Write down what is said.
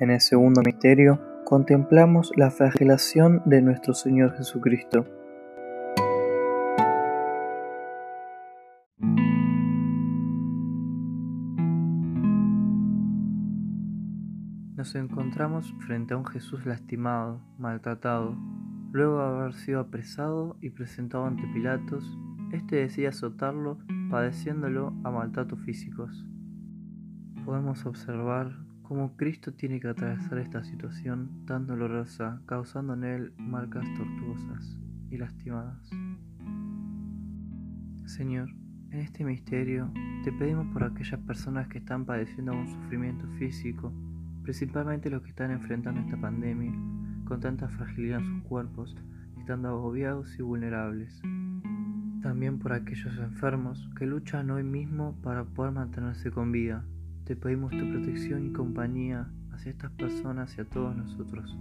En el segundo misterio contemplamos la flagelación de nuestro Señor Jesucristo. Nos encontramos frente a un Jesús lastimado, maltratado. Luego de haber sido apresado y presentado ante Pilatos, este decide azotarlo, padeciéndolo a maltratos físicos. Podemos observar cómo Cristo tiene que atravesar esta situación tan dolorosa, causando en él marcas tortuosas y lastimadas. Señor, en este misterio te pedimos por aquellas personas que están padeciendo un sufrimiento físico, principalmente los que están enfrentando esta pandemia con tanta fragilidad en sus cuerpos, estando agobiados y vulnerables. También por aquellos enfermos que luchan hoy mismo para poder mantenerse con vida. Te pedimos tu protección y compañía hacia estas personas y a todos nosotros.